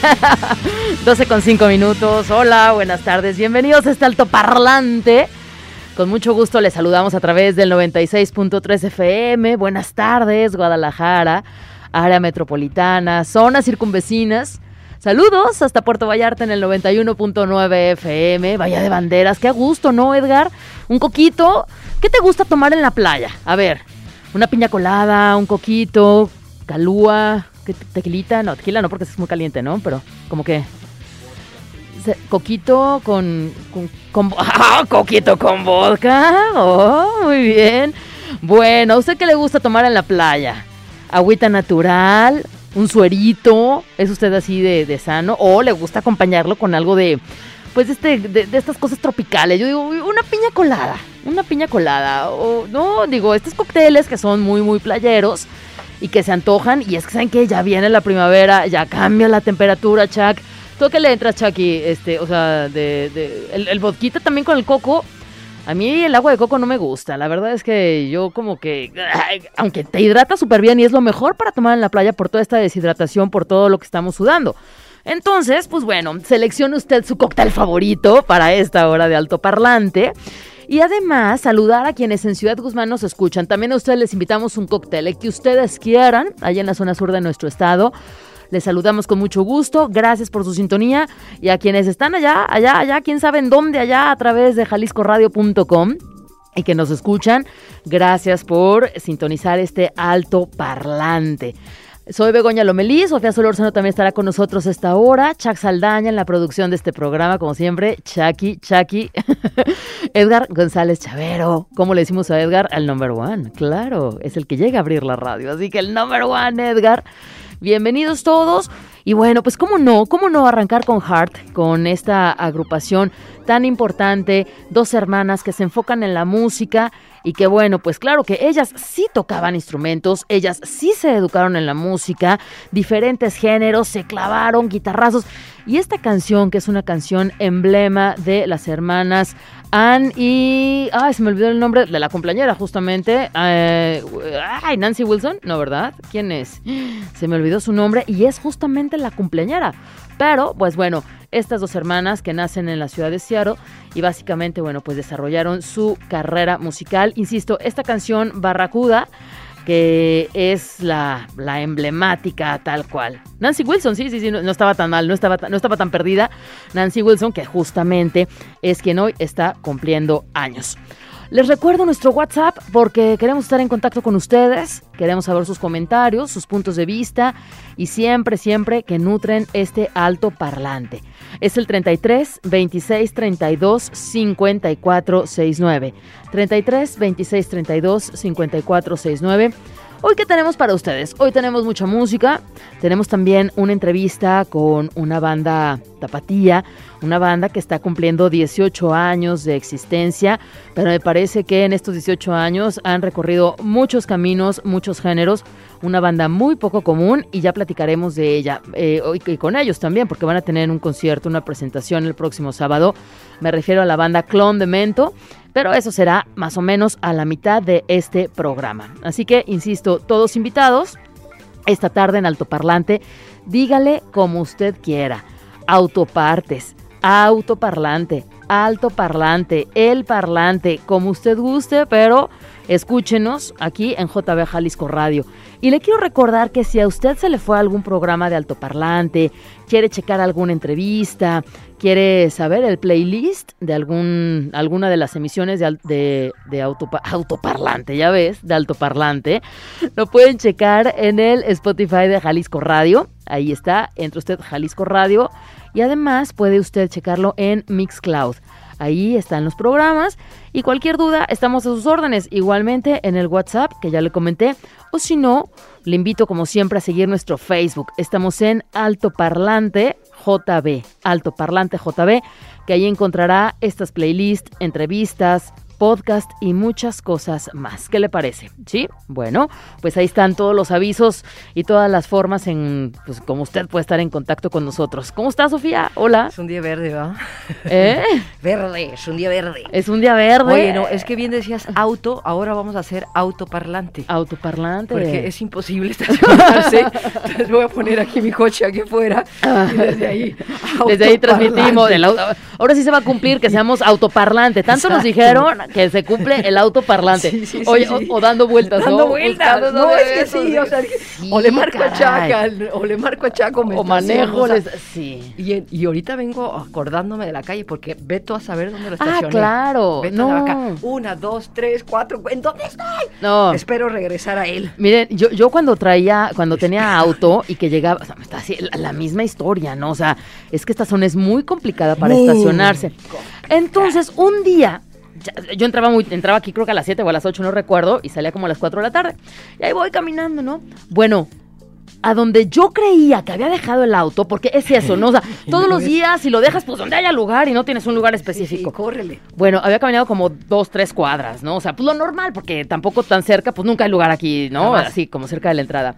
12 con 5 minutos. Hola, buenas tardes. Bienvenidos a este alto parlante. Con mucho gusto les saludamos a través del 96.3 FM. Buenas tardes, Guadalajara, área metropolitana, zonas circunvecinas. Saludos hasta Puerto Vallarta en el 91.9 FM. Vaya de banderas, qué gusto, ¿no, Edgar? Un coquito. ¿Qué te gusta tomar en la playa? A ver, una piña colada, un coquito, calúa, ¿Qué tequilita? No, tequila no porque es muy caliente, ¿no? Pero como que... Coquito con... con, ¡Ah! Coquito con vodka. Oh, muy bien. Bueno, ¿a usted qué le gusta tomar en la playa? Agüita natural, un suerito, ¿es usted así de, de sano? ¿O le gusta acompañarlo con algo de, pues, este, de, de, estas cosas tropicales? Yo digo, una piña colada, una piña colada. O, no, digo, estos cócteles que son muy, muy playeros y que se antojan. Y es que saben que ya viene la primavera, ya cambia la temperatura, Chuck. ¿Tú qué le entras, Chucky? Este, o sea, de, el, el vodquita también con el coco. A mí el agua de coco no me gusta. La verdad es que yo como que, aunque te hidrata súper bien y es lo mejor para tomar en la playa por toda esta deshidratación, por todo lo que estamos sudando. Entonces, pues bueno, seleccione usted su cóctel favorito para esta hora de alto parlante. Y además, saludar a quienes en Ciudad Guzmán nos escuchan. También a ustedes les invitamos un cóctel el que ustedes quieran, allá en la zona sur de nuestro estado. Les saludamos con mucho gusto. Gracias por su sintonía. Y a quienes están allá, allá, allá, quién sabe en dónde, allá, a través de jaliscoradio.com y que nos escuchan, gracias por sintonizar este alto parlante. Soy Begoña Lomelí, Sofía Solórzano también estará con nosotros esta hora, Chuck Saldaña en la producción de este programa, como siempre, Chucky, Chucky, Edgar González Chavero, ¿cómo le decimos a Edgar? Al number one, claro, es el que llega a abrir la radio, así que el number one, Edgar. Bienvenidos todos. Y bueno, pues cómo no, cómo no arrancar con Heart, con esta agrupación tan importante, dos hermanas que se enfocan en la música y que bueno, pues claro que ellas sí tocaban instrumentos, ellas sí se educaron en la música, diferentes géneros, se clavaron guitarrazos. Y esta canción, que es una canción emblema de las hermanas Anne y... Ay, se me olvidó el nombre de la cumpleañera justamente. Eh, ay, Nancy Wilson, ¿no, verdad? ¿Quién es? Se me olvidó su nombre y es justamente la cumpleañera. Pero, pues bueno, estas dos hermanas que nacen en la ciudad de Seattle y básicamente, bueno, pues desarrollaron su carrera musical. Insisto, esta canción Barracuda que es la, la, emblemática tal cual. Nancy Wilson, sí, sí, sí, no, estaba tan mal, no estaba, no estaba tan perdida. Nancy Wilson, que justamente es quien hoy está cumpliendo años. Les recuerdo nuestro WhatsApp porque queremos estar en contacto con ustedes, queremos saber sus comentarios, sus puntos de vista y siempre, siempre que nutren este alto parlante. Es el 33 26 32 54 69. 33 26 32 54 69. Hoy, ¿qué tenemos para ustedes? Hoy tenemos mucha música, tenemos también una entrevista con una banda tapatía, una banda que está cumpliendo 18 años de existencia, pero me parece que en estos 18 años han recorrido muchos caminos, muchos géneros, una banda muy poco común y ya platicaremos de ella eh, y con ellos también, porque van a tener un concierto, una presentación el próximo sábado. Me refiero a la banda Clon de Mento pero eso será más o menos a la mitad de este programa. Así que, insisto, todos invitados esta tarde en Altoparlante, dígale como usted quiera. Autopartes, autoparlante, altoparlante, el parlante, como usted guste, pero escúchenos aquí en JB Jalisco Radio. Y le quiero recordar que si a usted se le fue algún programa de altoparlante, quiere checar alguna entrevista, quiere saber el playlist de algún, alguna de las emisiones de, de, autoparlante, ya ves, de altoparlante, lo pueden checar en el Spotify de Jalisco Radio. Ahí está, entre usted Jalisco Radio. Y además puede usted checarlo en Mixcloud. Ahí están los programas y cualquier duda estamos a sus órdenes. Igualmente en el WhatsApp que ya le comenté o si no, le invito como siempre a seguir nuestro Facebook. Estamos en Alto Parlante JB, Alto Parlante JB, que ahí encontrará estas playlists, entrevistas, podcast y muchas cosas más. ¿Qué le parece? ¿Sí? Bueno, pues ahí están todos los avisos y todas las formas en, pues como usted puede estar en contacto con nosotros. ¿Cómo está, Sofía? Hola. Es un día verde, ¿va? ¿Eh? verde, es un día verde. Es un día verde. Oye, no, es que bien decías auto, ahora vamos a hacer autoparlante. Autoparlante. Porque es imposible estacionarse. Entonces voy a poner aquí mi coche aquí afuera y desde ahí. Desde ahí transmitimos. ahora sí se va a cumplir que seamos autoparlante. Tanto nos dijeron que se cumple el autoparlante. Oye, o, dando vueltas, Dando vueltas. no, es que sí, o sea, o le marco a Chaca, o le marco a Chaco, o manejo. sí. Y, y, ahorita vengo acordándome de la calle porque veto a saber dónde lo ah, estacioné. Ah, claro. no. Una, dos, tres, cuatro. ¿En dónde estoy? No. Espero regresar a él. Miren, yo, yo cuando traía, cuando tenía auto y que llegaba, o sea, está así, la, misma historia, ¿no? O sea, es que esta zona es muy complicada para estacionarse. Entonces, un día yo entraba muy, entraba aquí creo que a las 7 o a las 8, no recuerdo, y salía como a las 4 de la tarde. Y ahí voy caminando, ¿no? Bueno, a donde yo creía que había dejado el auto, porque es eso, ¿no? O sea, todos los días si lo dejas, pues donde haya lugar y no tienes un lugar específico. Sí, córrele. Bueno, había caminado como dos, tres cuadras, ¿no? O sea, pues lo normal, porque tampoco tan cerca, pues nunca hay lugar aquí, ¿no? Así, como cerca de la entrada.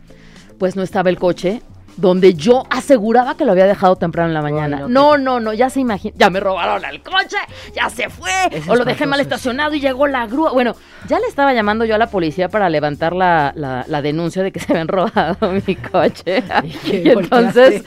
Pues no estaba el coche, donde yo aseguraba que lo había dejado temprano en la mañana. no, no, no, ya se imagina, ya me robaron el coche, ya se fue, o lo dejé mal estacionado y llegó la grúa. Bueno, ya le estaba llamando yo a la policía para levantar la, la, denuncia de que se habían robado mi coche. y, entonces,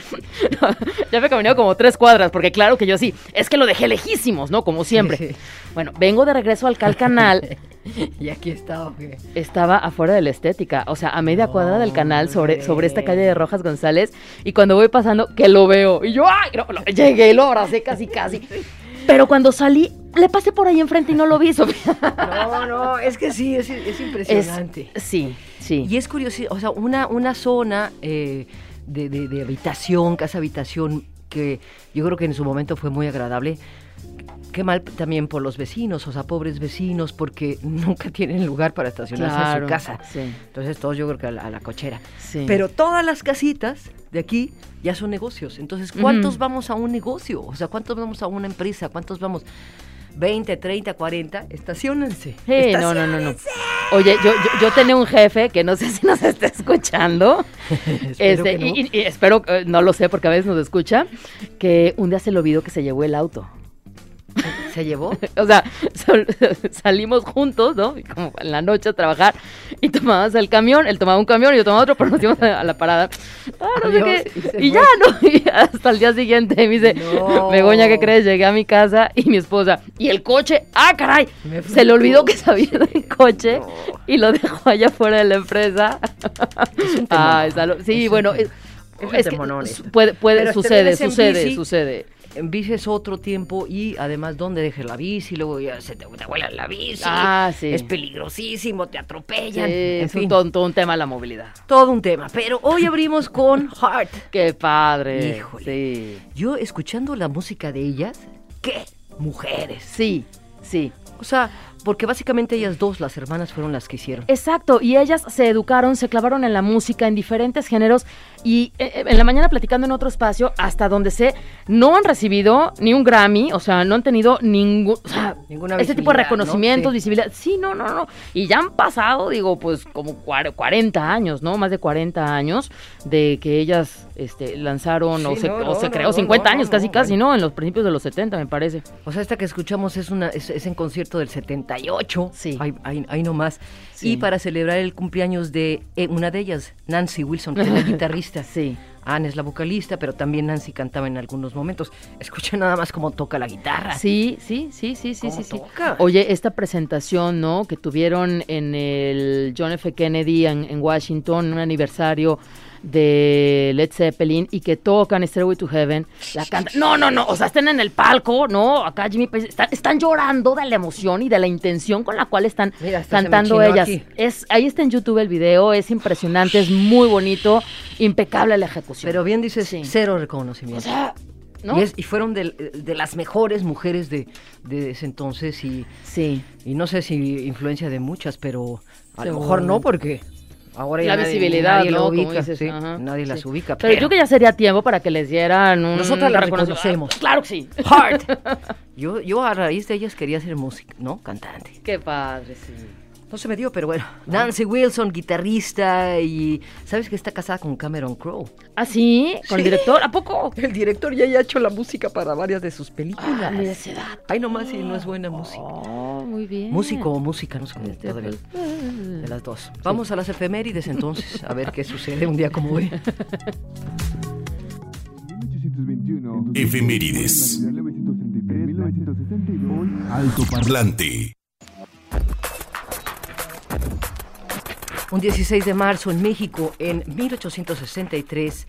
ya me caminé como tres cuadras, porque claro que yo sí, es que lo dejé lejísimos, ¿no? Como siempre. Bueno, vengo de regreso al Calcanal y aquí estaba. Estaba afuera de la estética, o sea, a media cuadra del canal sobre, sobre esta calle de Rojas González. Y cuando voy pasando, que lo veo. Y yo, ¡ay! llegué y lo abracé casi, casi. Pero cuando salí, le pasé por ahí enfrente y no lo vi. No, no, es que sí, es, impresionante. sí, sí. Y es curioso, o sea, una, una zona eh, de, de habitación, casa habitación, que yo creo que en su momento fue muy agradable qué mal también por los vecinos, o sea, pobres vecinos, porque nunca tienen lugar para estacionarse en su casa. Entonces, todos yo creo que a la, cochera. Pero todas las casitas de aquí ya son negocios. Entonces, ¿cuántos vamos a un negocio? O sea, ¿cuántos vamos a una empresa? ¿Cuántos vamos? 20, 30, 40, estacionense. no, no, no, no. Oye, yo, yo, tenía un jefe que no sé si nos está escuchando. este, y, y, espero, eh, no lo sé porque a veces nos escucha, que un día se le olvidó que se llevó el auto. ¿Se llevó? o sea, salimos juntos, ¿no? Como en la noche a trabajar y tomabas el camión, él tomaba un camión y yo tomaba otro, pero nos íbamos a la parada. Ah, no sé qué. Y, ya, ¿no? Y hasta el día siguiente me dice, Begoña, ¿qué crees? Llegué a mi casa y mi esposa, y el coche, ¡ah, caray! Se le olvidó que sabía del coche y lo dejó allá fuera de la empresa. ah, sí, bueno, es, puede, puede, sucede, sucede, sucede bici es otro tiempo y además dónde dejes la bici, luego ya se te, te la bici, ah, sí. es peligrosísimo, te atropellan. es un, todo, un tema la movilidad. Todo un tema, pero hoy abrimos con Heart. Qué padre. Híjole. Yo escuchando la música de ellas, qué mujeres. Sí, sí. O sea, porque básicamente ellas dos, las hermanas, fueron las que hicieron. Exacto, y ellas se educaron, se clavaron en la música, en diferentes géneros, y eh, eh, en la mañana platicando en otro espacio, hasta donde sé, no han recibido ni un Grammy, o sea, no han tenido ningún, o sea, ese tipo de reconocimientos, visibilidad. Sí, no, no, no. Y ya han pasado, digo, pues como 40 años, ¿no? Más de 40 años de que ellas este, lanzaron o se, creó 50 años, casi, casi, ¿no? En los principios de los 70, me parece. O sea, esta que escuchamos es, una, es, es en concierto del 70 Sí. Ahí, nomás. Y para celebrar el cumpleaños de eh, una de ellas, Nancy Wilson, que es la guitarrista. Sí. Anne es la vocalista, pero también Nancy cantaba en algunos momentos. Escucha nada más cómo toca la guitarra. Sí, sí, sí, sí, sí, sí, toca? Oye, esta presentación, ¿no? Que tuvieron en el John F. Kennedy en, en Washington, un aniversario de Led Zeppelin y que tocan Stairway to Heaven, la cantan. No, no, no, o sea, están en el palco, ¿no? Acá Jimmy están, llorando de la emoción y de la intención con la cual están cantando ellas. Es, ahí está en YouTube el video, es impresionante, es muy bonito, impecable la ejecución. Pero bien dices, cero reconocimiento. O sea, ¿no? Y, fueron de, las mejores mujeres de, ese entonces y, sí. y no sé si influencia de muchas, pero a lo mejor no porque ahora ya la visibilidad, nadie ¿no? ubica, nadie las ubica. Pero, yo que ya sería tiempo para que les dieran un Nosotras las reconocemos. claro que sí. Heart. yo, yo a raíz de ellas quería ser música, ¿no? Cantante. Qué padre, sí. No se me dio, pero bueno. Nancy Wilson, guitarrista y sabes que está casada con Cameron Crowe. ¿Ah, sí? ¿Con el director? ¿A poco? El director ya ha hecho la música para varias de sus películas. Ah, esa edad. Ay, nomás si no es buena música. Oh, muy bien. Músico o música, no sé cómo este, todavía. Pues, de las dos. Vamos a las efemérides entonces, a ver qué sucede un día como hoy. Efemérides. Alto parlante. Un 16 de marzo en México, en 1863,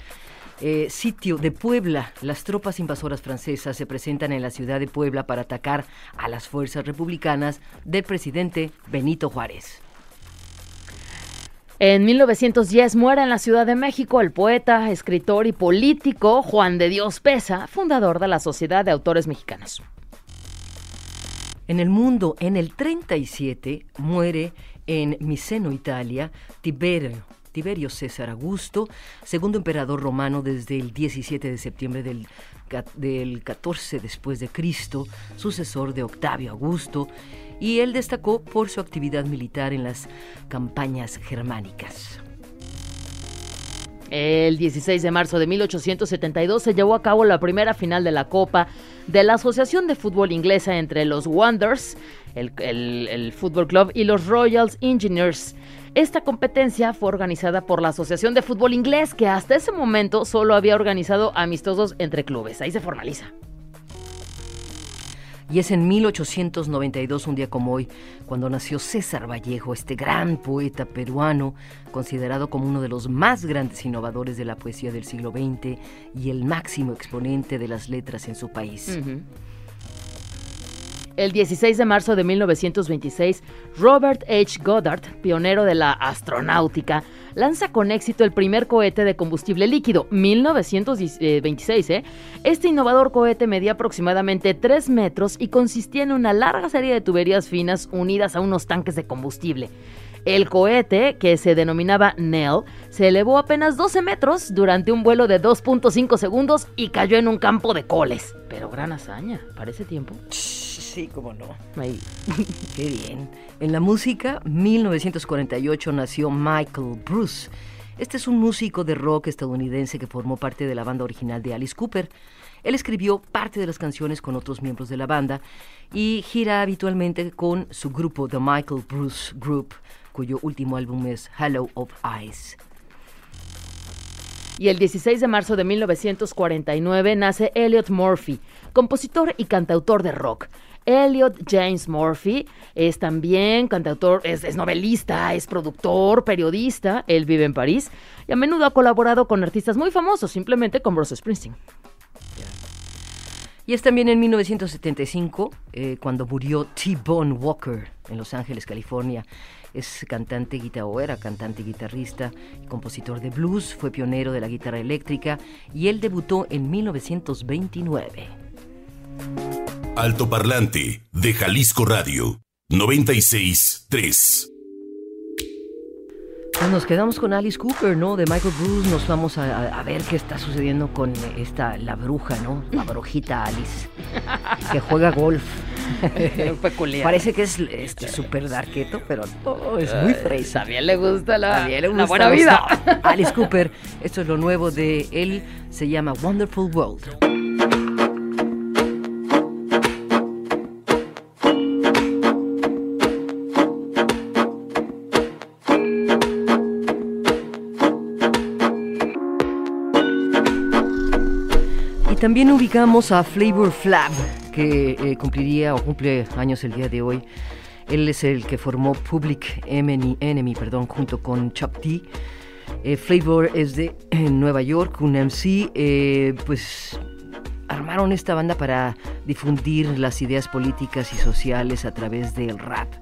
eh, sitio de Puebla, las tropas invasoras francesas se presentan en la ciudad de Puebla para atacar a las fuerzas republicanas del presidente Benito Juárez. En 1910 muere en la Ciudad de México el poeta, escritor y político Juan de Dios Pesa, fundador de la Sociedad de Autores Mexicanos. En el mundo, en el 37, muere en Miseno, Italia, Tiberio, Tiberio César Augusto, segundo emperador romano desde el 17 de septiembre del, del 14 después de Cristo, sucesor de Octavio Augusto, y él destacó por su actividad militar en las campañas germánicas. El 16 de marzo de 1872 se llevó a cabo la primera final de la Copa de la Asociación de Fútbol Inglesa entre los Wanderers, el, Fútbol Club, y los Royals Engineers. Esta competencia fue organizada por la Asociación de Fútbol Inglés, que hasta ese momento solo había organizado amistosos entre clubes. Ahí se formaliza. Y es en 1892, un día como hoy, cuando nació César Vallejo, este gran poeta peruano, considerado como uno de los más grandes innovadores de la poesía del siglo XX y el máximo exponente de las letras en su país. El 16 de marzo de 1926, Robert H. Goddard, pionero de la astronáutica, lanza con éxito el primer cohete de combustible líquido, 1926. ¿eh? Este innovador cohete medía aproximadamente 3 metros y consistía en una larga serie de tuberías finas unidas a unos tanques de combustible. El cohete, que se denominaba Nell, se elevó apenas 12 metros durante un vuelo de 2.5 segundos y cayó en un campo de coles. Pero gran hazaña, para ese tiempo. Sí, cómo no. qué bien. En la música, 1948 nació Michael Bruce. Este es un músico de rock estadounidense que formó parte de la banda original de Alice Cooper. Él escribió parte de las canciones con otros miembros de la banda y gira habitualmente con su grupo The Michael Bruce Group, cuyo último álbum es Hello of Eyes. Y el 16 de marzo de 1949 nace Elliot Murphy, compositor y cantautor de rock. Elliot James Murphy es también cantautor, es, novelista, es productor, periodista. Él vive en París y a menudo ha colaborado con artistas muy famosos, simplemente con Bruce Springsteen. Y es también en 1975 eh, cuando murió T-Bone Walker en Los Ángeles, California. Es cantante, guitarra, era cantante, guitarrista compositor de blues, fue pionero de la guitarra eléctrica y él debutó en 1929. Alto Parlante de Jalisco Radio 96.3. Pues nos quedamos con Alice Cooper, ¿no? De Michael Bruce. Nos vamos a, ver qué está sucediendo con esta, la bruja, ¿no? La brujita Alice, que juega golf. Peculiar. Parece que es este, súper darketo, pero es muy fresa. También le gusta la, le gusta buena vida. Alice Cooper, esto es lo nuevo de él, se llama Wonderful World. También ubicamos a Flavor Flab, que eh, cumpliría o cumple años el día de hoy. Él es el que formó Public Enemy, perdón, junto con Chuck D. Eh, Flavor es de Nueva York, un MC, eh, pues armaron esta banda para difundir las ideas políticas y sociales a través del rap.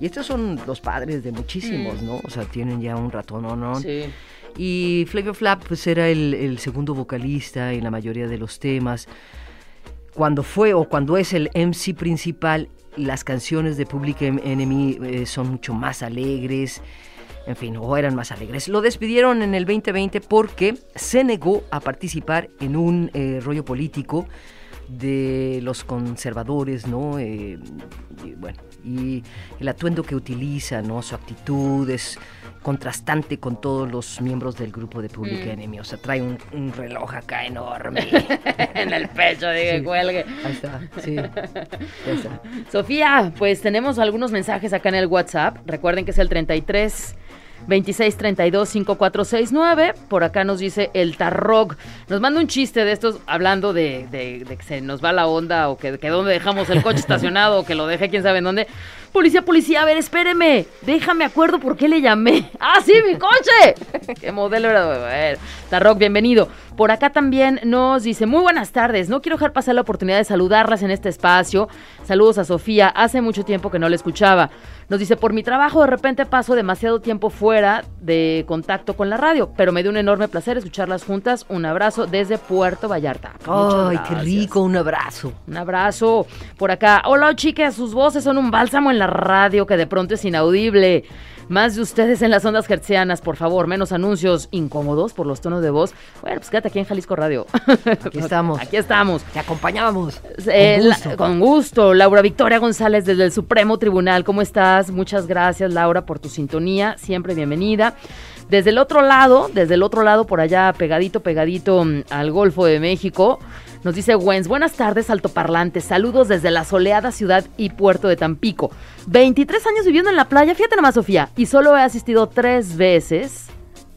Y estos son los padres de muchísimos, mm. ¿no? O sea, tienen ya un ratón, ¿no? Sí. Y Flavor Flap pues era el, el segundo vocalista en la mayoría de los temas. Cuando fue o cuando es el MC principal, las canciones de Public Enemy eh, son mucho más alegres, en fin, o eran más alegres. Lo despidieron en el 2020 porque se negó a participar en un eh, rollo político de los conservadores, ¿no? Eh, y el atuendo que utiliza, ¿no? Su actitud es contrastante con todos los miembros del grupo de Public Mm. Enemy. O sea, trae un, un reloj acá enorme. en el pecho, dije, Sí. cuelgue. Ahí está, sí. Está. Sofía, pues tenemos algunos mensajes acá en el WhatsApp. Recuerden que es el 33 26 32 5469. Por acá nos dice el Tarrock. Nos manda un chiste de estos hablando de, de- de que se nos va la onda o que, que dónde dejamos el coche estacionado o que lo dejé quién sabe en dónde. Policía, policía, a ver, espéreme. Déjame acuerdo por qué le llamé. ¡Ah, sí, mi coche! ¿Qué modelo era? A ver, Tarrock, bienvenido. Por acá también nos dice, muy buenas tardes, no quiero dejar pasar la oportunidad de saludarlas en este espacio. Saludos a Sofía, hace mucho tiempo que no la escuchaba. Nos dice, por mi trabajo de repente paso demasiado tiempo fuera de contacto con la radio, pero me dio un enorme placer escucharlas juntas. Un abrazo desde Puerto Vallarta. Ay, qué rico, un abrazo. Un abrazo por acá. Hola chicas, sus voces son un bálsamo en la radio que de pronto es inaudible. Más de ustedes en las ondas hertzianas, por favor, menos anuncios incómodos por los tonos de voz. Bueno, pues quédate aquí en Jalisco Radio. Aquí estamos. Aquí estamos. Te acompañamos. Eh, Con la- gusto. con gusto. Laura Victoria González desde el Supremo Tribunal. ¿Cómo estás? Muchas gracias, Laura, por tu sintonía. Siempre bienvenida. Desde el otro lado, desde el otro lado, por allá, pegadito, pegadito mm, al Golfo de México, nos dice Wens, buenas tardes, altoparlantes. Saludos desde la soleada ciudad y puerto de Tampico. 23 años viviendo en la playa, fíjate nomás, Sofía, y solo he asistido tres veces.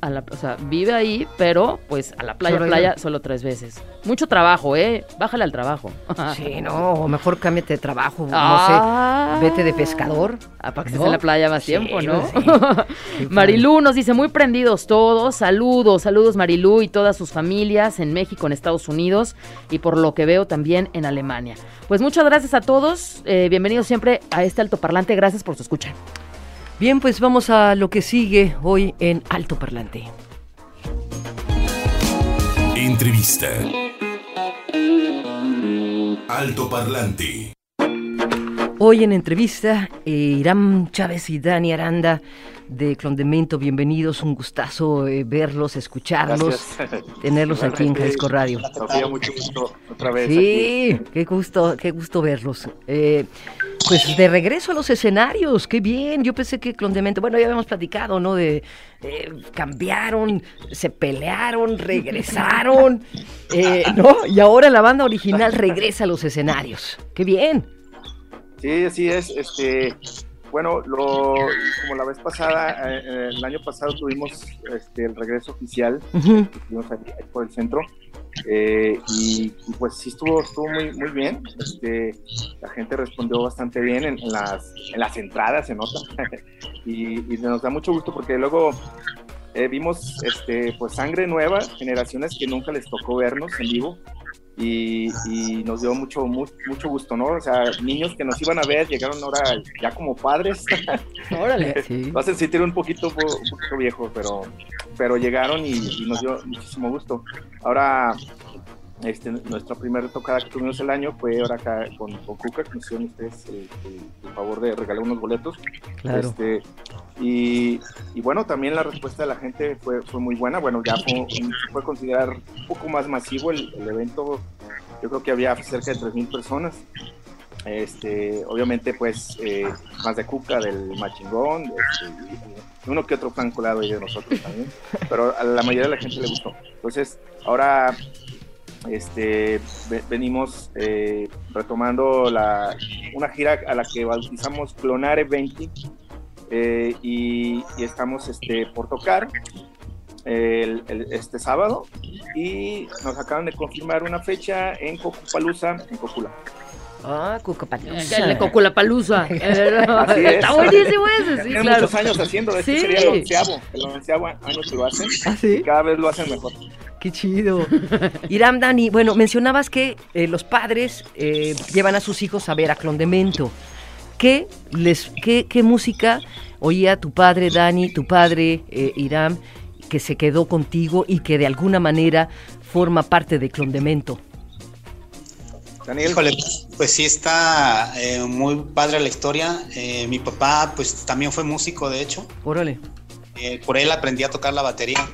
A la, o sea, vive ahí, pero pues a la playa, Solo playa, ella. solo tres veces. Mucho trabajo, ¿eh? Bájale al trabajo. Sí, no, o mejor cámbiate de trabajo, Ah. no sé, vete de pescador. Ah, para que estés en la playa más Sí, tiempo, ¿no? sí. Marilú nos dice, muy prendidos todos, saludos, saludos Marilú y todas sus familias en México, en Estados Unidos y por lo que veo también en Alemania. Pues muchas gracias a todos, eh, bienvenidos siempre a este altoparlante, gracias por su escucha. Bien, pues vamos a lo que sigue hoy en Alto Parlante. Entrevista. Alto Parlante. Hoy en entrevista, eh, Irán Chávez y Dani Aranda de Clondemento, bienvenidos, un gustazo eh, verlos, escucharlos, Gracias. tenerlos aquí en Jalisco Radio. Sofía, mucho gusto otra vez. Sí, qué gusto, qué gusto verlos. Eh, pues de regreso a los escenarios, qué bien. Yo pensé que Clondemento, bueno, ya habíamos platicado, ¿no? De eh, cambiaron, se pelearon, regresaron, eh, ¿no? Y ahora la banda original regresa a los escenarios. Qué bien. Sí, así es. Este, bueno, lo, como la vez pasada, eh, eh, el año pasado tuvimos este, el regreso oficial, que ahí, ahí por el centro, eh, y, pues sí estuvo, estuvo muy, muy bien. Este, la gente respondió bastante bien en, en las, en las entradas, se nota, y, y nos da mucho gusto porque luego eh, vimos este, pues sangre nueva, generaciones que nunca les tocó vernos en vivo. Y, y nos dio mucho, mu- mucho gusto, ¿no? O sea, niños que nos iban a ver llegaron ahora ya como padres. Órale. Sí. Lo hacen sentir un poquito, un poquito viejo, pero, pero llegaron y, y nos dio muchísimo gusto. Ahora, este, nuestra primera tocada que tuvimos el año fue ahora acá con, con Cuca, que nos hicieron ustedes el, el- el favor de regalar unos boletos. Claro. Este, y, y bueno, también la respuesta de la gente fue, fue muy buena. Bueno, ya fue, se considerar un poco más masivo el, evento. Yo creo que había cerca de 3.000 personas. Este, obviamente, pues, eh, más de Cuca, del Machingón, este, uno que otro fan colado ahí de nosotros también. Pero a la mayoría de la gente le gustó. Entonces, ahora este, ve- venimos eh, retomando la, una gira a la que bautizamos Clonare 20 eh, y, y estamos este, por tocar el- el- este sábado y nos acaban de confirmar una fecha en Cocupalooza, en Cocula. Ah, Cucapalusa. El Coculapalooza. es. Está buenísimo ese, sí, Tienen claro. muchos años haciendo, este Sí. sería el onceavo, el onceavo año que lo hacen ¿Ah, y cada vez lo hacen mejor. Qué chido. Iram Dani, bueno, mencionabas que eh, los padres eh, llevan a sus hijos a ver a Clondemento. ¿Qué, les, qué, qué música oía tu padre Dani, tu padre eh, Iram? que se quedó contigo y que de alguna manera forma parte de Clondemento? Daniel. Híjole, pues sí está eh, muy padre la historia. Eh, mi papá pues también fue músico, de hecho. Órale. Eh, por él aprendí a tocar la batería.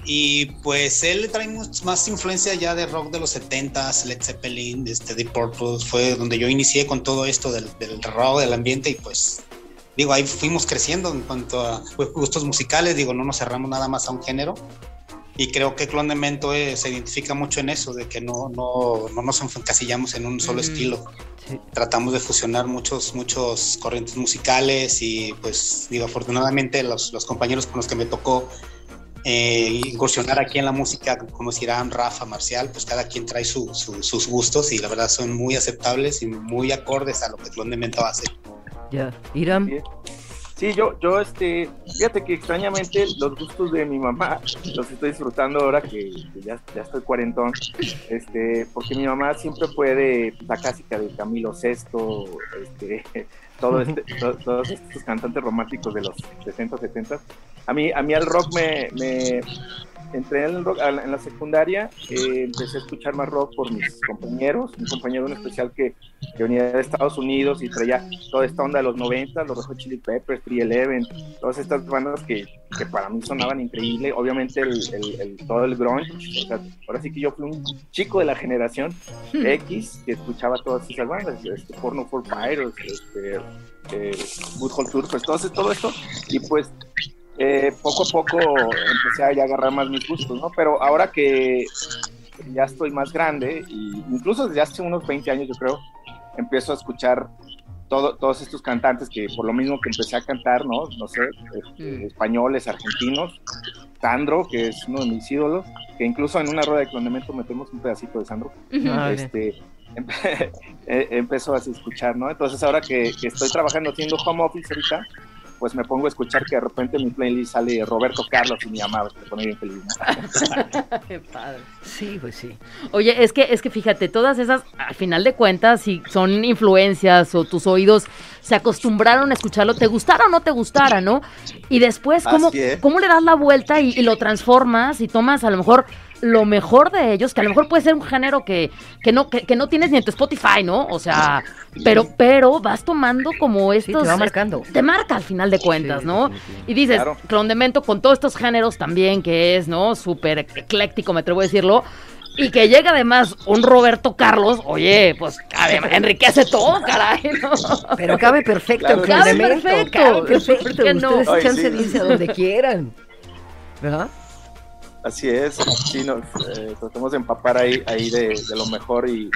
Mm. Y pues él trae más influencia ya de rock de los 70s, Led Zeppelin, este, Deep Purple, fue donde yo inicié con todo esto del, del rock, del ambiente y pues digo, ahí fuimos creciendo en cuanto a gustos musicales, digo, no nos cerramos nada más a un género. Y creo que Clon de Mento eh, se identifica mucho en eso, de que no, no, no nos encasillamos en un solo estilo. Tratamos de fusionar muchos, muchos corrientes musicales y pues digo, afortunadamente los, los compañeros con los que me tocó eh, incursionar aquí en la música, como dirán Rafa, Marcial, pues cada quien trae sus gustos y la verdad son muy aceptables y muy acordes a lo que Clon de Mento hace. Ya, Irán. Sí, yo, yo, este, fíjate que extrañamente los gustos de mi mamá los estoy disfrutando ahora que, ya, ya, estoy cuarentón, este, porque mi mamá siempre fue de la clásica de Camilo Sesto, este, todo este, todos estos cantantes románticos de los 60, 70. A mí, a mí el rock me, me entré en, rock, en la secundaria, eh, empecé a escuchar más rock por mis compañeros, un compañero en especial que, que, venía de Estados Unidos y traía toda esta onda de los 90, los Red Chili Peppers, 311, todas estas bandas que, que para mí sonaban increíble, obviamente el, el, todo el grunge, o sea, ahora sí que yo fui un chico de la generación hmm. X que escuchaba todas esas bandas, este, Porno for Pyros, este, eh, Tour, pues todo, todo esto, y pues eh, poco a poco empecé a agarrar más mis gustos, ¿no? Pero ahora que ya estoy más grande, y incluso desde hace unos 20 años yo creo, empiezo a escuchar todo, todos estos cantantes que por lo mismo que empecé a cantar, ¿no? No sé, este, mm. españoles, argentinos, Sandro, que es uno de mis ídolos, que incluso en una rueda de clonamiento metemos un pedacito de Sandro, ah, este, eh, empezó a escuchar, ¿no? Entonces ahora que, que estoy trabajando haciendo home office ahorita, pues me pongo a escuchar que de repente en mi playlist sale Roberto Carlos y mi amado, me pone bien feliz. Qué padre. Sí, pues sí. Oye, es que, es que fíjate, todas esas, al final de cuentas, si son influencias o tus oídos se acostumbraron a escucharlo, te gustara o no te gustara, ¿no? Y después, ¿cómo, ¿cómo le das la vuelta y, y lo transformas y tomas a lo mejor lo mejor de ellos, que a lo mejor puede ser un género que, que no, que, no tienes ni en tu Spotify, ¿no? O sea, pero, pero vas tomando como estos. te va marcando. Te marca al final de cuentas, ¿no? Y dices, Clondemento con todos estos géneros también, que es, ¿no? Súper ecléctico, me atrevo a decirlo. Y que llega además un Roberto Carlos, oye, pues enriquece todo, caray, ¿no? Pero cabe perfecto, claro, cabe perfecto. Cabe perfecto. Ustedes no? chance de irse a donde quieran. ¿Verdad? Así es, sí, nos eh, tratamos de empapar ahí, ahí de, lo mejor y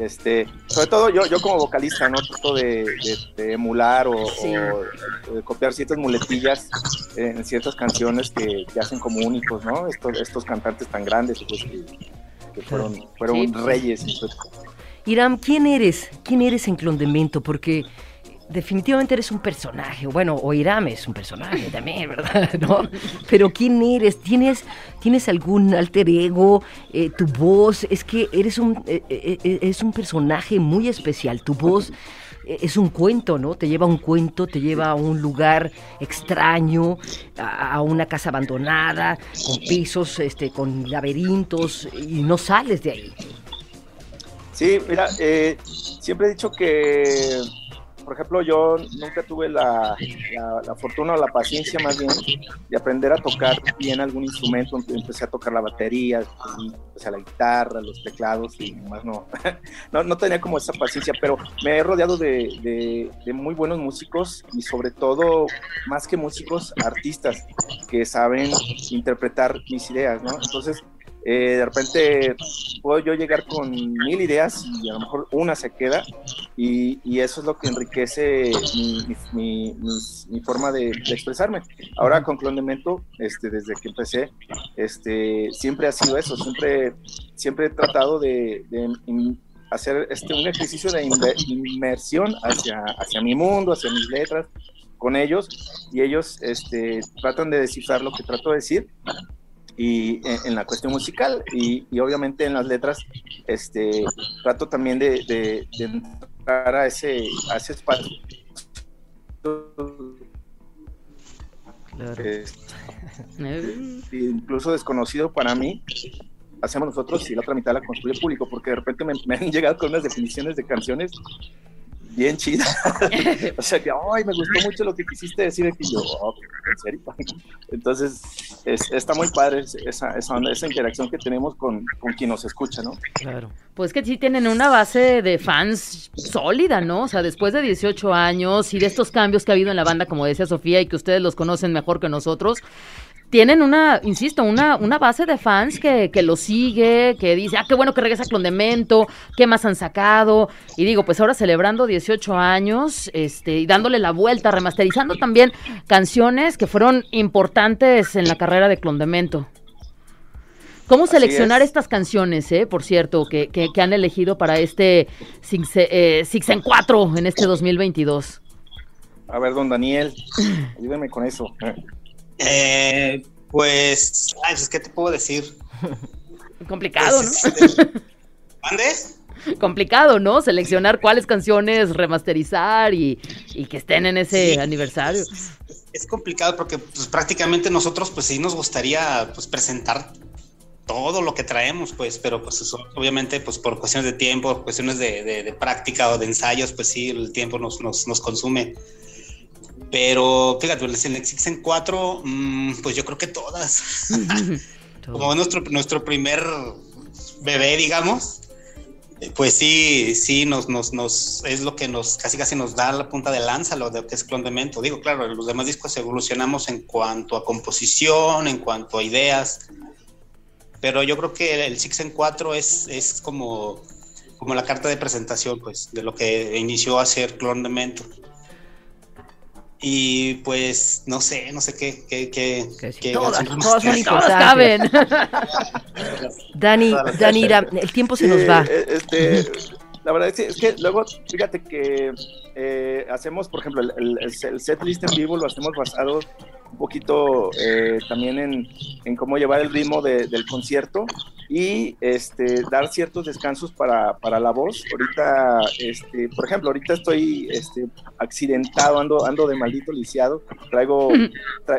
este, sobre todo yo, yo como vocalista, ¿no? Trato de, emular o, copiar ciertas muletillas en ciertas canciones que, hacen como únicos, ¿no? Estos, estos cantantes tan grandes pues, que, fueron, fueron reyes. Iram, ¿quién eres? ¿Quién eres en Clondemento? Porque definitivamente eres un personaje. Bueno, Oirame es un personaje también, ¿verdad? ¿No? Pero ¿quién eres? ¿Tienes, ¿tienes algún alter ego? Eh, ¿Tu voz? Es que eres un, eh, eh, es un personaje muy especial. Tu voz es un cuento, ¿no? Te lleva a un cuento, te lleva a un lugar extraño, a, una casa abandonada, con pisos, este, con laberintos, y no sales de ahí. Sí, mira, siempre he dicho que por ejemplo, yo nunca tuve la, fortuna o la paciencia más bien de aprender a tocar bien algún instrumento. Empecé a tocar la batería, empecé a la guitarra, los teclados y más no, no, tenía como esa paciencia, pero me he rodeado de, de muy buenos músicos y sobre todo, más que músicos, artistas que saben interpretar mis ideas, ¿no? Entonces, eh, de repente puedo yo llegar con mil ideas y a lo mejor una se queda y, y eso es lo que enriquece mi, mi, forma de, expresarme. Ahora con Clondemento, este, desde que empecé, este, siempre ha sido eso, siempre, siempre he tratado de, hacer este, un ejercicio de inmersión hacia, hacia mi mundo, hacia mis letras con ellos y ellos este, tratan de descifrar lo que trato de decir y en, la cuestión musical y, obviamente en las letras este trato también de, de, entrar a ese, a ese espacio. Eh, incluso desconocido para mí, hacemos nosotros y la otra mitad la construye el público, porque de repente me, me han llegado con unas definiciones de canciones bien chida. o sea que, ay, me gustó mucho lo que quisiste decir aquí. Yo, oh, en serio. Entonces, está muy padre esa, esa, esa interacción que tenemos con, con, quien nos escucha, ¿no? Claro. Pues que sí tienen una base de fans sólida, ¿no? O sea, después de 18 años y de estos cambios que ha habido en la banda, como decía Sofía, y que ustedes los conocen mejor que nosotros, tienen una, insisto, una, una base de fans que, que lo sigue, que dice, ah, qué bueno que regresa Clondemento, qué más han sacado. Y digo, pues ahora celebrando 18 años este, y dándole la vuelta, remasterizando también canciones que fueron importantes en la carrera de Clondemento. ¿Cómo seleccionar estas canciones, eh, por cierto, que, que, han elegido para este Six, eh, Six en 4 en este 2022? A ver, don Daniel, ayúdeme con eso. Eh, pues, ay, pues, ¿qué te puedo decir? Complicado, ¿no? ¿Andes? Complicado, ¿no? Seleccionar cuáles canciones remasterizar y, que estén en ese aniversario. Es complicado porque pues, prácticamente nosotros pues sí nos gustaría pues presentar todo lo que traemos, pues, pero pues eso, obviamente pues por cuestiones de tiempo, cuestiones de, práctica o de ensayos, pues sí, el tiempo nos, nos, nos consume. Pero fíjate, el existen cuatro, mm, pues yo creo que todas. Como nuestro, nuestro primer bebé, digamos. Pues sí, sí, nos, nos, nos, es lo que nos casi casi nos da la punta de lanza, lo de que es Clon de Mento. Digo, claro, los demás discos evolucionamos en cuanto a composición, en cuanto a ideas, pero yo creo que el Six en 4 es, es como, como la carta de presentación, pues, de lo que inició a ser Clon de Mento. Y pues no sé, no sé qué, qué, qué, qué todas, todas son importantes. Dani, Dani, el tiempo se nos va. Eh, este, la verdad es que, luego, fíjate que eh, hacemos, por ejemplo, el, el, set list en vivo lo hacemos basado un poquito eh, también en, en, cómo llevar el ritmo del concierto y este, dar ciertos descansos para, para, la voz. Ahorita, este, por ejemplo, ahorita estoy este, accidentado, ando, ando de maldito lisiado, traigo,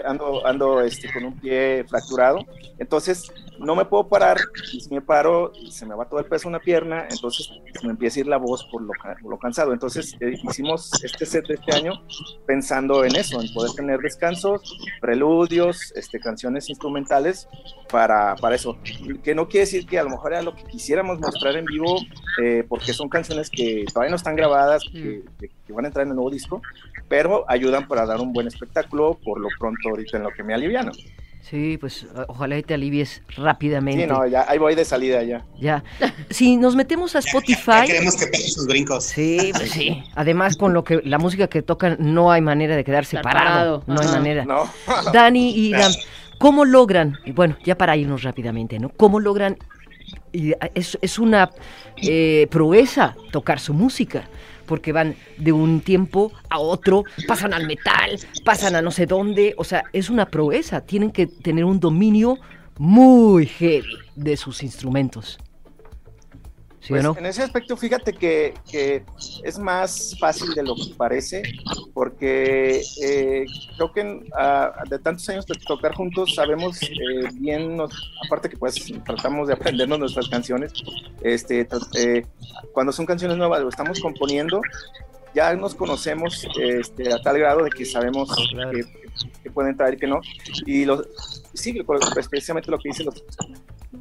ando, ando este, con un pie fracturado, entonces no me puedo parar y si me paro se me va todo el peso en una pierna, entonces me empieza a ir la voz por lo, lo cansado. Entonces eh, hicimos este set de este año pensando en eso, en poder tener descansos, preludios, este, canciones instrumentales para, para eso. Que no quiere decir que a lo mejor era lo que quisiéramos mostrar en vivo, eh, porque son canciones que todavía no están grabadas, que, que, van a entrar en el nuevo disco, pero ayudan para dar un buen espectáculo por lo pronto ahorita en lo que me aliviano. Sí, pues ojalá te alivies rápidamente. Sí, no, ya ahí voy de salida ya. Ya. Si nos metemos a Spotify. Ya, queremos que peguen sus brincos. Sí, pues sí. Además, con lo que la música que tocan, no hay manera de quedarse parado. No hay manera. No. Dani y Dan, ¿cómo logran? Y bueno, ya para irnos rápidamente, ¿no? ¿Cómo logran? Y es, es una eh, proeza tocar su música porque van de un tiempo a otro, pasan al metal, pasan a no sé dónde, o sea, es una proeza, tienen que tener un dominio muy heavy de sus instrumentos. Pues, en ese aspecto, fíjate que, es más fácil de lo que parece, porque eh, creo que ah, de tantos años de tocar juntos sabemos eh, bien, aparte que pues tratamos de aprendernos nuestras canciones, este, eh, cuando son canciones nuevas lo estamos componiendo, ya nos conocemos este, a tal grado de que sabemos que, pueden entrar y que no. Y los, sí, especialmente lo que dicen los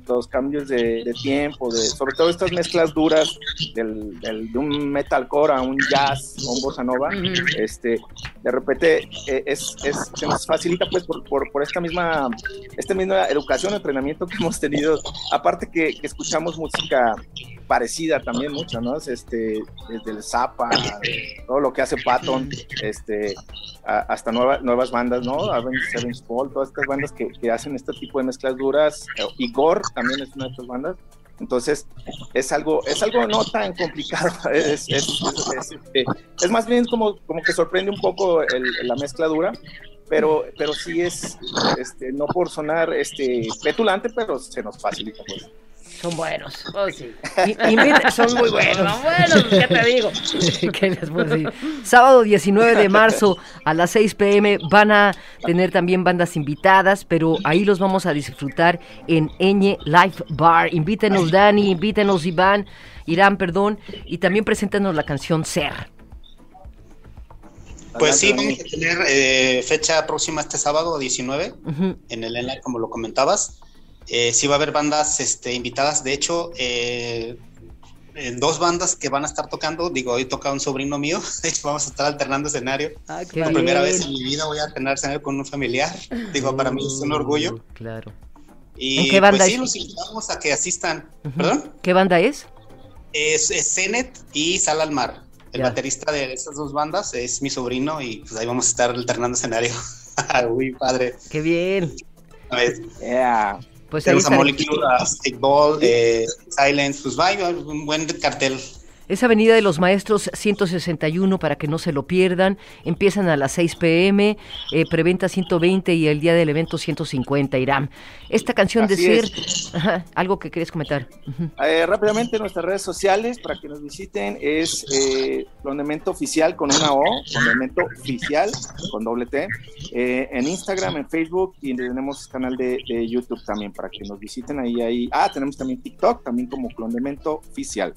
los cambios de, tiempo, de, sobre todo estas mezclas duras del, de un metalcore a un jazz o un bossa nova, este, de repente eh, es, es, se nos facilita pues por, por, por, esta misma esta misma educación, entrenamiento que hemos tenido, aparte que, que escuchamos música parecida también mucho, ¿no? Este, desde el Zappa, todo lo que hace Patton, este, hasta nuevas bandas, ¿no? Avenged Sevenfold, todas estas bandas que, que, hacen este tipo de mezclas duras. Igor también es una de estas bandas. Entonces, es algo, es algo no tan complicado, es, es, es, este, es más bien como, como que sorprende un poco el, la mezcla dura, pero, pero sí es, este, no por sonar este, petulante, pero se nos facilita. Pues. Son buenos. Oh, sí. Invita- son muy buenos. Son buenos, ¿qué te digo? ¿Qué les puedo decir? Sábado 19 de marzo a las 6 pm van a tener también bandas invitadas, pero ahí los vamos a disfrutar en Eñe Live Bar. Invítenos Dani, invítenos Iván, Irán, perdón, y también preséntanos la canción Ser. Pues sí, vamos a tener eh, fecha próxima este sábado 19 Ujú. en el Enlight, como lo comentabas. Eh, sí va a haber bandas este, invitadas. De hecho, eh, en dos bandas que van a estar tocando. Digo, hoy toca un sobrino mío. De hecho, vamos a estar alternando escenario. Ah, Por bien. primera vez en mi vida voy a alternar escenario con un familiar. Digo, para mí es un orgullo. Uh, Claro. Y ¿En qué banda pues sí, es? los invitamos a que asistan. ¿Perdón? ¿Qué banda es? Es, es Zenet y Sal al Mar. El Ya. baterista de esas dos bandas es mi sobrino y pues ahí vamos a estar alternando escenario. Muy padre. Qué bien. A ver, Yeah. Pues tenemos a a Stickball, eh, Silence, pues vaya, un buen cartel. Es Avenida de los Maestros 161 para que no se lo pierdan. Empiezan a las 6 pm, eh, preventa 120 y el día del evento 150 Irán. Esta canción Así Ser, es. Ajá, algo que querías comentar. Eh, rápidamente nuestras redes sociales para que nos visiten es eh, Oficial con una O, Clondemento Oficial con doble T, eh, en Instagram, en Facebook y tenemos canal de, de YouTube también para que nos visiten ahí, ahí. Ah, tenemos también TikTok, también como Clondemento Oficial.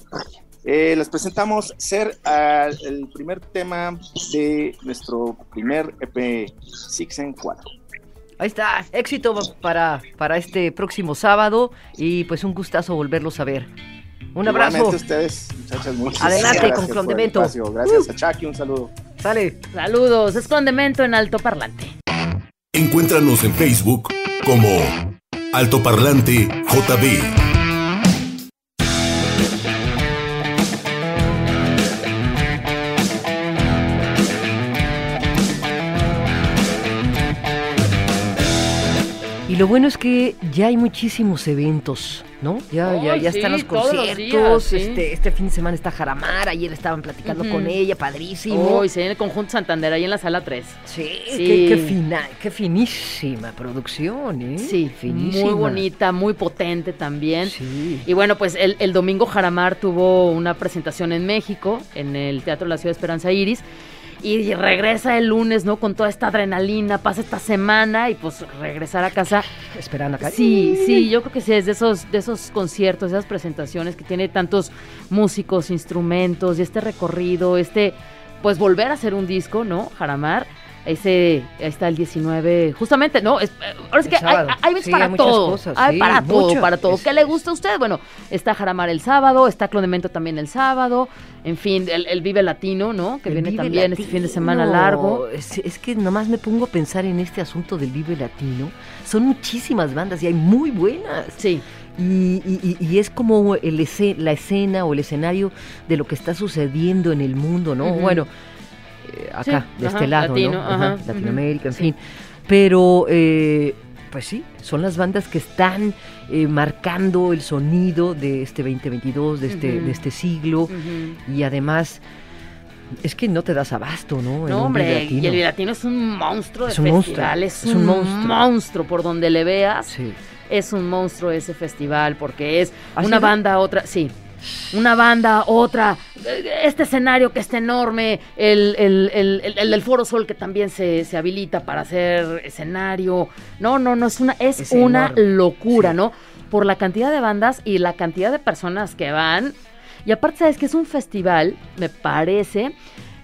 Eh, les presentamos Ser al- el primer tema de nuestro primer EP Six en 4. Ahí está, éxito para, para este próximo sábado y pues un gustazo volverlos a ver. Un abrazo. Igualmente ustedes, muchachas, muchas Adelante gracias con espacio. Gracias a Chucky, un saludo. Sale. Saludos, es Condemento en alto parlante. Encuéntranos en Facebook como Altoparlante JB. Lo bueno es que ya hay muchísimos eventos, ¿no? Ya, ya, Ay, ya sí, están los conciertos. días, sí. este, este fin de semana está Jaramar, ayer estaban platicando con ella, padrísimo. Uy, sí, en el conjunto Santander, ahí en la sala 3. Sí, Sí. Qué, qué fina, qué finísima producción, ¿eh? Sí, finísima. muy bonita, muy potente también. Sí. Y bueno, pues el, el domingo Jaramar tuvo una presentación en México, en el Teatro de la Ciudad de Esperanza Iris. Y regresa el lunes, ¿no? Con toda esta adrenalina, pasa esta semana y pues regresar a casa. Esperando acá. Sí, sí, yo creo que sí, es de esos, de esos conciertos, esas presentaciones que tiene tantos músicos, instrumentos y este recorrido, este, pues volver a hacer un disco, ¿no? Jaramar. Ese, ahí está el 19, justamente, ¿no, es, eh, ahora sí que hay, hay Sí, para hay todo, cosas, hay sí, para todo, mucho. para todo. Es- ¿Qué le gusta a usted? Bueno, está Jaramar el sábado, está Clondemento también el sábado, en fin, el, el Vive Latino, ¿no? Que El viene Vive también este fin de semana largo. Es, es que nomás me pongo a pensar en este asunto del Vive Latino. Son muchísimas bandas y hay muy buenas. Sí, Y, y- y- es como el la escena o el escenario de lo que está sucediendo en el mundo, ¿no? Bueno, eh, acá, Sí, de ajá, este lado, latino, ¿no? ajá, Latinoamérica, en sí. fin. Pero, eh, pues sí, son las bandas que están eh, marcando el sonido de este 2022, de este, de este siglo. Y además, es que no te das abasto, ¿no? No, hombre, y Latino. el Vilatino es un monstruo de Es un monstruo, festival, es, es un monstruo. monstruo. por donde le veas, Sí. es un monstruo ese festival, porque es ¿Ah, una banda, otra, sí, una banda, otra, este escenario que está enorme, el, el, el, el- el del Foro Sol que también se, se habilita para hacer escenario, no, no, no, es una, es, Es una enorme. locura, Sí. ¿no? Por la cantidad de bandas y la cantidad de personas que van, y aparte, sabes que es un festival, me parece,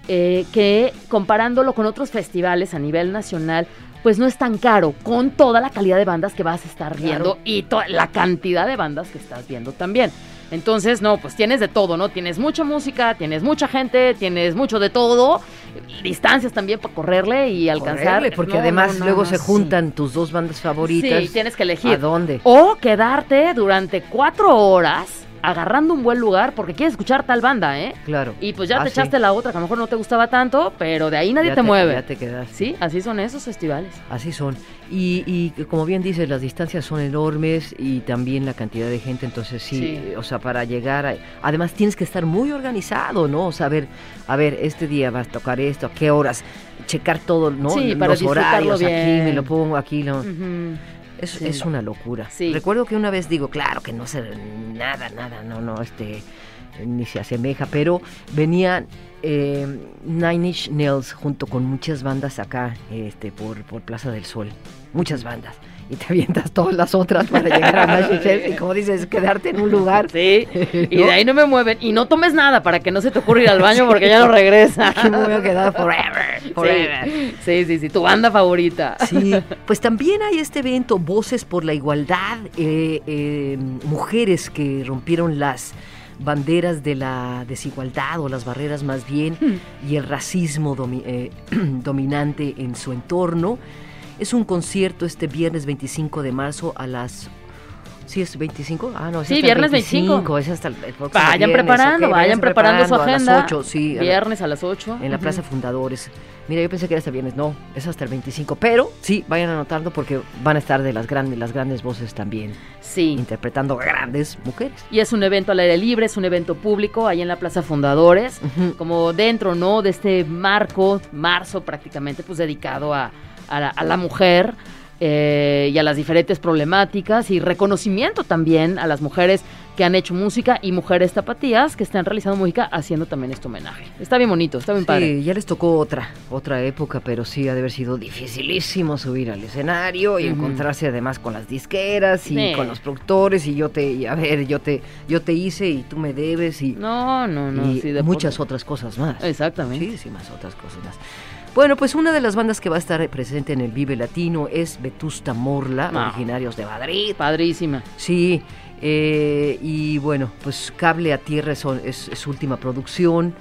eh, que comparándolo con otros festivales a nivel nacional, pues no es tan caro con toda la calidad de bandas que vas a estar viendo Claro. y la cantidad de bandas que estás viendo también. Entonces, no, pues tienes de todo, ¿no? Tienes mucha música, tienes mucha gente, tienes mucho de todo, distancias también para correrle y alcanzar. Correrle, porque No, además no, no, luego se sí. juntan tus dos bandas favoritas. Sí, tienes que ¿A elegir. dónde? O quedarte durante cuatro horas agarrando un buen lugar porque quieres escuchar tal banda, ¿eh? Claro. Y pues ya Ah, te sí. echaste la otra que a lo mejor no te gustaba tanto, pero de ahí nadie Ya te, mueve. Ya te quedas. Sí, así son esos festivales. Así son. Y, y como bien dices, las distancias son enormes y también la cantidad de gente, entonces sí, Sí. o sea, para llegar a... Además tienes que estar muy organizado, ¿no? O sea, a ver, este día vas a tocar esto, a qué horas, checar todo, ¿no? Sí, para Los horarios, aquí me lo pongo, aquí lo... Es, Sí. es una locura. Sí. Recuerdo que una vez digo, claro que no sé nada, nada, no, no, este, ni se asemeja, pero venían eh, Nine Inch Nails junto con muchas bandas acá, este, por, por Plaza del Sol, muchas bandas. Y te avientas todas las otras para llegar a Nails y como dices, quedarte en un lugar. Sí, y de ahí no me mueven. Y no tomes nada para que no se te ocurra ir al baño porque ya no regresa. Aquí me voy a quedar forever, forever. Sí, sí, sí, sí, tu banda favorita. Sí, pues también hay este evento, Voces por la Igualdad, eh, eh, mujeres que rompieron las banderas de la desigualdad o las barreras más bien y el racismo domi- eh, dominante en su entorno. Es un concierto este viernes 25 de marzo a las... ¿Sí es 25? Ah, no, es Sí, hasta el viernes 25. Es hasta el, próximo Vayan viernes, preparando, vayan preparando su a las agenda. 8, sí, Viernes a las 8. en la Plaza Fundadores. Mira, yo pensé que era hasta viernes, no, es hasta el 25, pero sí, vayan anotando porque van a estar de las grandes, las grandes voces también, Sí. interpretando grandes mujeres. Y es un evento al aire libre, es un evento público ahí en la Plaza Fundadores, como dentro, ¿no? De este marco, marzo prácticamente, pues dedicado a, a la, a la mujer eh, y a las diferentes problemáticas y reconocimiento también a las mujeres que han hecho música y mujeres tapatías que están realizando música haciendo también este homenaje. Está bien bonito, está bien padre. Sí, ya les tocó otra, otra época, pero sí ha de haber sido dificilísimo subir al escenario y encontrarse además con las disqueras y Sí. con los productores y yo te, y a ver, yo te, yo te hice y tú me debes y, No, no, no. y sí, de muchas por- otras cosas más. Exactamente. Muchísimas otras cosas más. Bueno, pues una de las bandas que va a estar presente en el Vive Latino es Vetusta Morla, Ah. originarios de Madrid. Padrísima. Sí, eh, y bueno, pues Cable a Tierra es, es- es su última producción.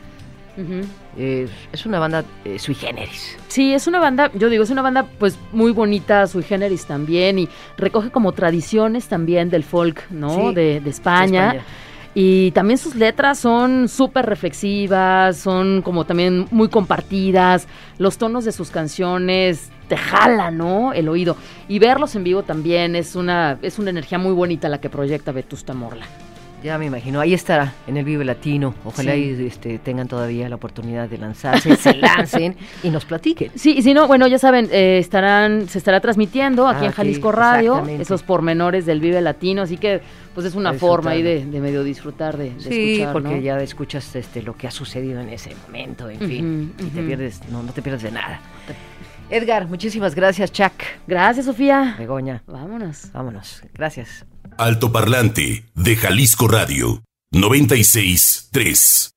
Eh, es una banda eh, sui generis. Sí, es una banda, yo digo, es una banda pues muy bonita, sui generis también, y recoge como tradiciones también del folk, ¿no? Sí, de, de España. de España. Y también sus letras son súper reflexivas, son como también muy compartidas, los tonos de sus canciones te jalan, ¿no? El oído. Y verlos en vivo también es una, es una energía muy bonita la que proyecta Vetusta Morla. Ya me imagino, ahí estará, en el Vive Latino. Ojalá Sí. y, este, tengan todavía la oportunidad de lanzarse, se lancen y nos platiquen. Sí, y si no, bueno, ya saben, eh, estarán, se estará transmitiendo aquí Ah, en Jalisco Radio esos pormenores del Vive Latino, así que pues es una forma ahí de, de medio disfrutar de, de Sí, escuchar, porque ¿no? ya escuchas este, lo que ha sucedido en ese momento, en fin, y te pierdes, no, no te pierdes de nada. Edgar, muchísimas gracias, Chuck. Gracias, Sofía. Begoña, Vámonos. vámonos. Gracias. Altoparlante de Jalisco Radio 96 3.